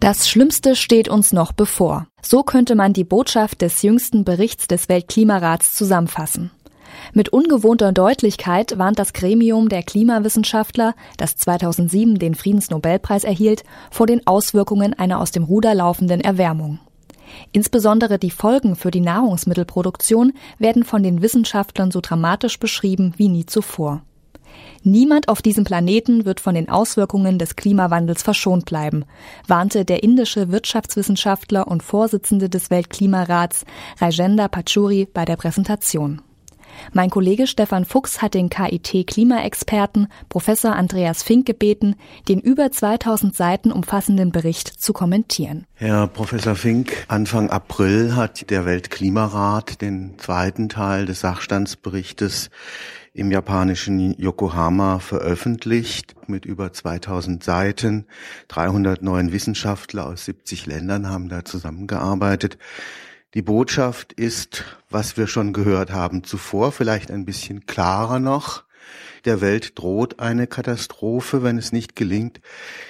Das Schlimmste steht uns noch bevor. So könnte man die Botschaft des jüngsten Berichts des Weltklimarats zusammenfassen. Mit ungewohnter Deutlichkeit warnt das Gremium der Klimawissenschaftler, das 2007 den Friedensnobelpreis erhielt, vor den Auswirkungen einer aus dem Ruder laufenden Erwärmung. Insbesondere die Folgen für die Nahrungsmittelproduktion werden von den Wissenschaftlern so dramatisch beschrieben wie nie zuvor. Niemand auf diesem Planeten wird von den Auswirkungen des Klimawandels verschont bleiben, warnte der indische Wirtschaftswissenschaftler und Vorsitzende des Weltklimarats Rajendra Pachuri bei der Präsentation. Mein Kollege Stefan Fuchs hat den KIT-Klimaexperten Professor Andreas Fink gebeten, den über 2000 Seiten umfassenden Bericht zu kommentieren. Herr Professor Fink, Anfang April hat der Weltklimarat den zweiten Teil des Sachstandsberichtes im japanischen Yokohama veröffentlicht mit über 2000 Seiten. 309 Wissenschaftler aus 70 Ländern haben da zusammengearbeitet. Die Botschaft ist, was wir schon gehört haben zuvor, vielleicht ein bisschen klarer noch. Der Welt droht eine Katastrophe, wenn es nicht gelingt,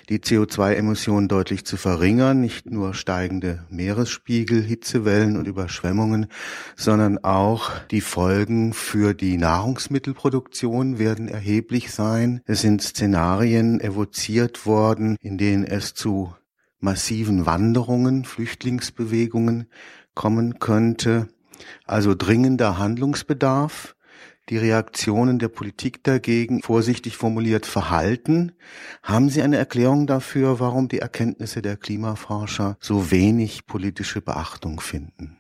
die CO2-Emissionen deutlich zu verringern. Nicht nur steigende Meeresspiegel, Hitzewellen und Überschwemmungen, sondern auch die Folgen für die Nahrungsmittelproduktion werden erheblich sein. Es sind Szenarien evoziert worden, in denen es zu massiven Wanderungen, Flüchtlingsbewegungen kommen könnte. Also dringender Handlungsbedarf, die Reaktionen der Politik dagegen vorsichtig formuliert verhalten. Haben Sie eine Erklärung dafür, warum die Erkenntnisse der Klimaforscher so wenig politische Beachtung finden?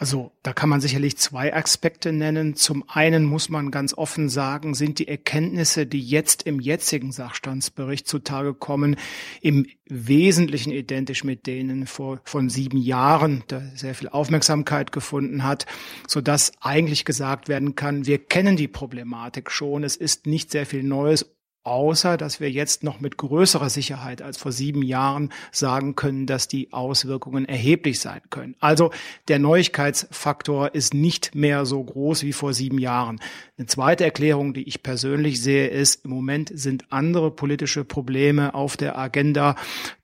Also da kann man sicherlich zwei Aspekte nennen. Zum einen muss man ganz offen sagen, sind die Erkenntnisse, die jetzt im jetzigen Sachstandsbericht zutage kommen, im Wesentlichen identisch mit denen vor, von sieben Jahren, da sehr viel Aufmerksamkeit gefunden hat, so dass eigentlich gesagt werden kann, wir kennen die Problematik schon. Es ist nicht sehr viel Neues außer dass wir jetzt noch mit größerer Sicherheit als vor sieben Jahren sagen können, dass die Auswirkungen erheblich sein können. Also der Neuigkeitsfaktor ist nicht mehr so groß wie vor sieben Jahren. Eine zweite Erklärung, die ich persönlich sehe, ist, im Moment sind andere politische Probleme auf der Agenda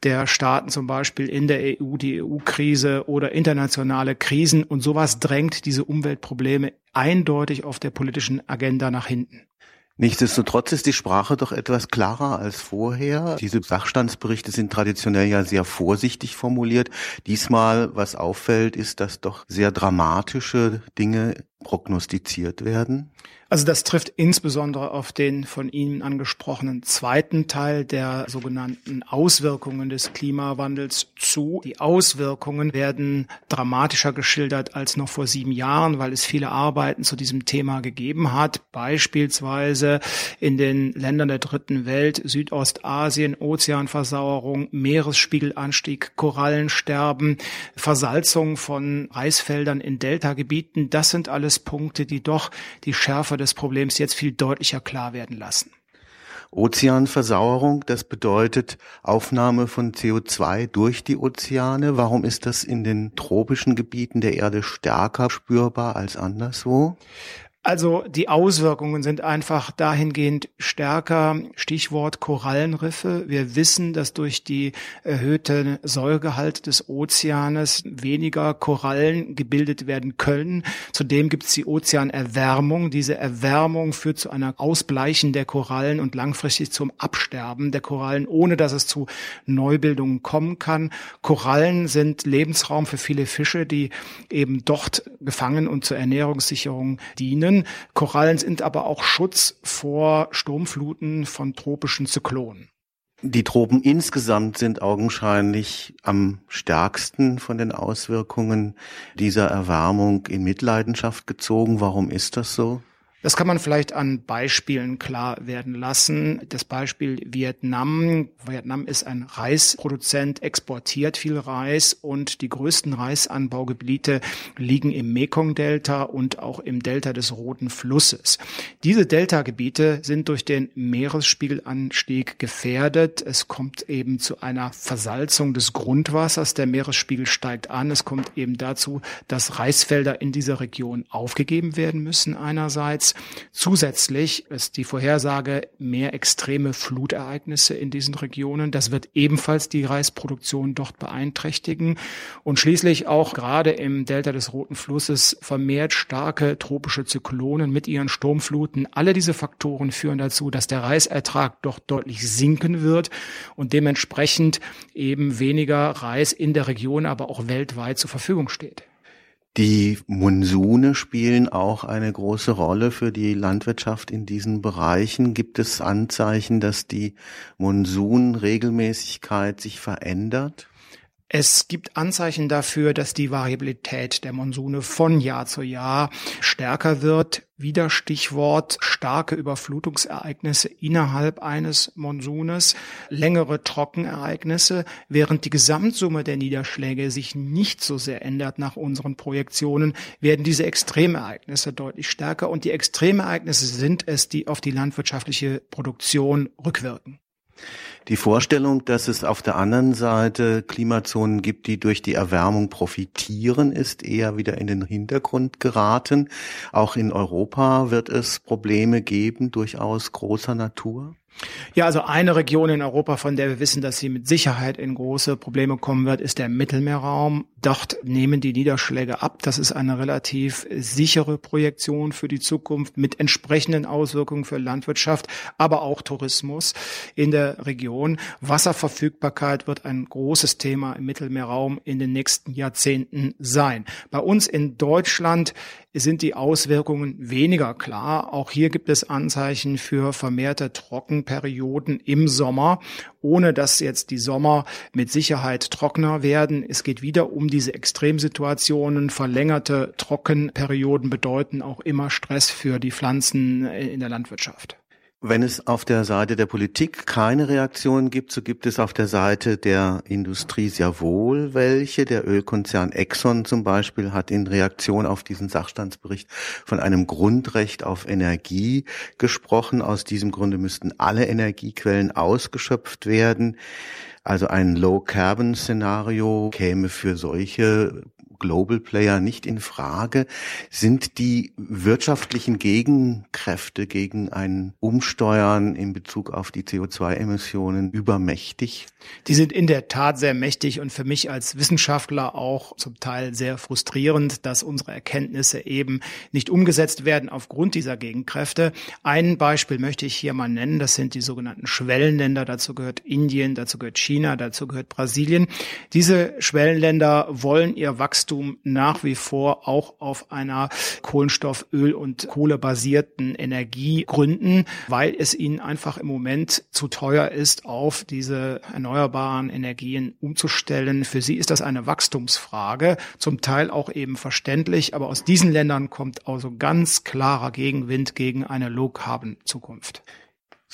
der Staaten, zum Beispiel in der EU, die EU-Krise oder internationale Krisen. Und sowas drängt diese Umweltprobleme eindeutig auf der politischen Agenda nach hinten. Nichtsdestotrotz ist die Sprache doch etwas klarer als vorher. Diese Sachstandsberichte sind traditionell ja sehr vorsichtig formuliert. Diesmal, was auffällt, ist, dass doch sehr dramatische Dinge prognostiziert werden. Also das trifft insbesondere auf den von Ihnen angesprochenen zweiten Teil der sogenannten Auswirkungen des Klimawandels zu. Die Auswirkungen werden dramatischer geschildert als noch vor sieben Jahren, weil es viele Arbeiten zu diesem Thema gegeben hat. Beispielsweise in den Ländern der dritten Welt, Südostasien, Ozeanversauerung, Meeresspiegelanstieg, Korallensterben, Versalzung von Reisfeldern in Deltagebieten. Das sind alles Punkte, die doch die Schärfe des Problems jetzt viel deutlicher klar werden lassen. Ozeanversauerung, das bedeutet Aufnahme von CO2 durch die Ozeane. Warum ist das in den tropischen Gebieten der Erde stärker spürbar als anderswo? Also die Auswirkungen sind einfach dahingehend stärker. Stichwort Korallenriffe. Wir wissen, dass durch die erhöhte Säugehalt des Ozeanes weniger Korallen gebildet werden können. Zudem gibt es die Ozeanerwärmung. Diese Erwärmung führt zu einer Ausbleichen der Korallen und langfristig zum Absterben der Korallen, ohne dass es zu Neubildungen kommen kann. Korallen sind Lebensraum für viele Fische, die eben dort gefangen und zur Ernährungssicherung dienen können. Korallen sind aber auch Schutz vor Sturmfluten von tropischen Zyklonen. Die Tropen insgesamt sind augenscheinlich am stärksten von den Auswirkungen dieser Erwärmung in Mitleidenschaft gezogen. Warum ist das so? Das kann man vielleicht an Beispielen klar werden lassen. Das Beispiel Vietnam. Vietnam ist ein Reisproduzent, exportiert viel Reis und die größten Reisanbaugebiete liegen im Mekong-Delta und auch im Delta des Roten Flusses. Diese Delta-Gebiete sind durch den Meeresspiegelanstieg gefährdet. Es kommt eben zu einer Versalzung des Grundwassers. Der Meeresspiegel steigt an. Es kommt eben dazu, dass Reisfelder in dieser Region aufgegeben werden müssen einerseits Zusätzlich ist die Vorhersage mehr extreme Flutereignisse in diesen Regionen. Das wird ebenfalls die Reisproduktion dort beeinträchtigen. Und schließlich auch gerade im Delta des Roten Flusses vermehrt starke tropische Zyklonen mit ihren Sturmfluten. Alle diese Faktoren führen dazu, dass der Reisertrag dort deutlich sinken wird und dementsprechend eben weniger Reis in der Region, aber auch weltweit zur Verfügung steht. Die Monsune spielen auch eine große Rolle für die Landwirtschaft in diesen Bereichen. Gibt es Anzeichen, dass die Monsunregelmäßigkeit sich verändert? Es gibt Anzeichen dafür, dass die Variabilität der Monsune von Jahr zu Jahr stärker wird. Wieder Stichwort starke Überflutungsereignisse innerhalb eines Monsunes, längere Trockenereignisse, während die Gesamtsumme der Niederschläge sich nicht so sehr ändert nach unseren Projektionen, werden diese Extremereignisse deutlich stärker und die Extremereignisse sind es, die auf die landwirtschaftliche Produktion rückwirken. Die Vorstellung, dass es auf der anderen Seite Klimazonen gibt, die durch die Erwärmung profitieren, ist eher wieder in den Hintergrund geraten. Auch in Europa wird es Probleme geben, durchaus großer Natur. Ja, also eine Region in Europa, von der wir wissen, dass sie mit Sicherheit in große Probleme kommen wird, ist der Mittelmeerraum. Dort nehmen die Niederschläge ab. Das ist eine relativ sichere Projektion für die Zukunft mit entsprechenden Auswirkungen für Landwirtschaft, aber auch Tourismus in der Region. Wasserverfügbarkeit wird ein großes Thema im Mittelmeerraum in den nächsten Jahrzehnten sein. Bei uns in Deutschland sind die Auswirkungen weniger klar. Auch hier gibt es Anzeichen für vermehrte Trockenperioden im Sommer, ohne dass jetzt die Sommer mit Sicherheit trockener werden. Es geht wieder um diese Extremsituationen. Verlängerte Trockenperioden bedeuten auch immer Stress für die Pflanzen in der Landwirtschaft. Wenn es auf der Seite der Politik keine Reaktion gibt, so gibt es auf der Seite der Industrie sehr wohl welche. Der Ölkonzern Exxon zum Beispiel hat in Reaktion auf diesen Sachstandsbericht von einem Grundrecht auf Energie gesprochen. Aus diesem Grunde müssten alle Energiequellen ausgeschöpft werden. Also ein Low-Carbon-Szenario käme für solche Global Player nicht in Frage. Sind die wirtschaftlichen Gegenkräfte gegen ein Umsteuern in Bezug auf die CO2-Emissionen übermächtig? Die sind in der Tat sehr mächtig und für mich als Wissenschaftler auch zum Teil sehr frustrierend, dass unsere Erkenntnisse eben nicht umgesetzt werden aufgrund dieser Gegenkräfte. Ein Beispiel möchte ich hier mal nennen. Das sind die sogenannten Schwellenländer. Dazu gehört Indien, dazu gehört China, dazu gehört Brasilien. Diese Schwellenländer wollen ihr Wachstum Wachstum nach wie vor auch auf einer Kohlenstoff-, Öl- und Kohlebasierten Energie gründen, weil es ihnen einfach im Moment zu teuer ist, auf diese erneuerbaren Energien umzustellen. Für sie ist das eine Wachstumsfrage, zum Teil auch eben verständlich, aber aus diesen Ländern kommt also ganz klarer Gegenwind gegen eine Low-Carbon-Zukunft.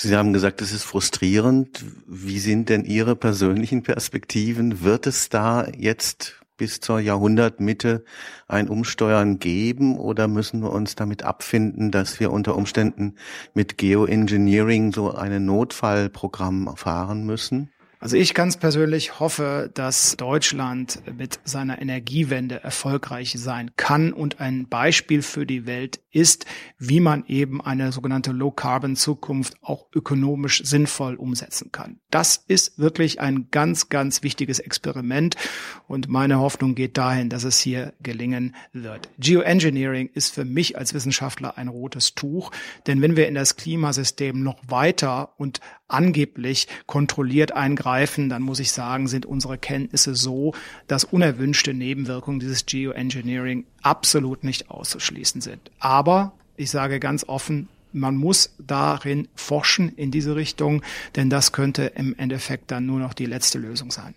Sie haben gesagt, es ist frustrierend. Wie sind denn Ihre persönlichen Perspektiven? Wird es da jetzt bis zur Jahrhundertmitte ein Umsteuern geben oder müssen wir uns damit abfinden, dass wir unter Umständen mit Geoengineering so ein Notfallprogramm fahren müssen? Also ich ganz persönlich hoffe, dass Deutschland mit seiner Energiewende erfolgreich sein kann und ein Beispiel für die Welt ist, wie man eben eine sogenannte Low-Carbon-Zukunft auch ökonomisch sinnvoll umsetzen kann. Das ist wirklich ein ganz, ganz wichtiges Experiment und meine Hoffnung geht dahin, dass es hier gelingen wird. Geoengineering ist für mich als Wissenschaftler ein rotes Tuch, denn wenn wir in das Klimasystem noch weiter und angeblich kontrolliert eingreifen, dann muss ich sagen, sind unsere Kenntnisse so, dass unerwünschte Nebenwirkungen dieses Geoengineering absolut nicht auszuschließen sind. Aber ich sage ganz offen, man muss darin forschen in diese Richtung, denn das könnte im Endeffekt dann nur noch die letzte Lösung sein.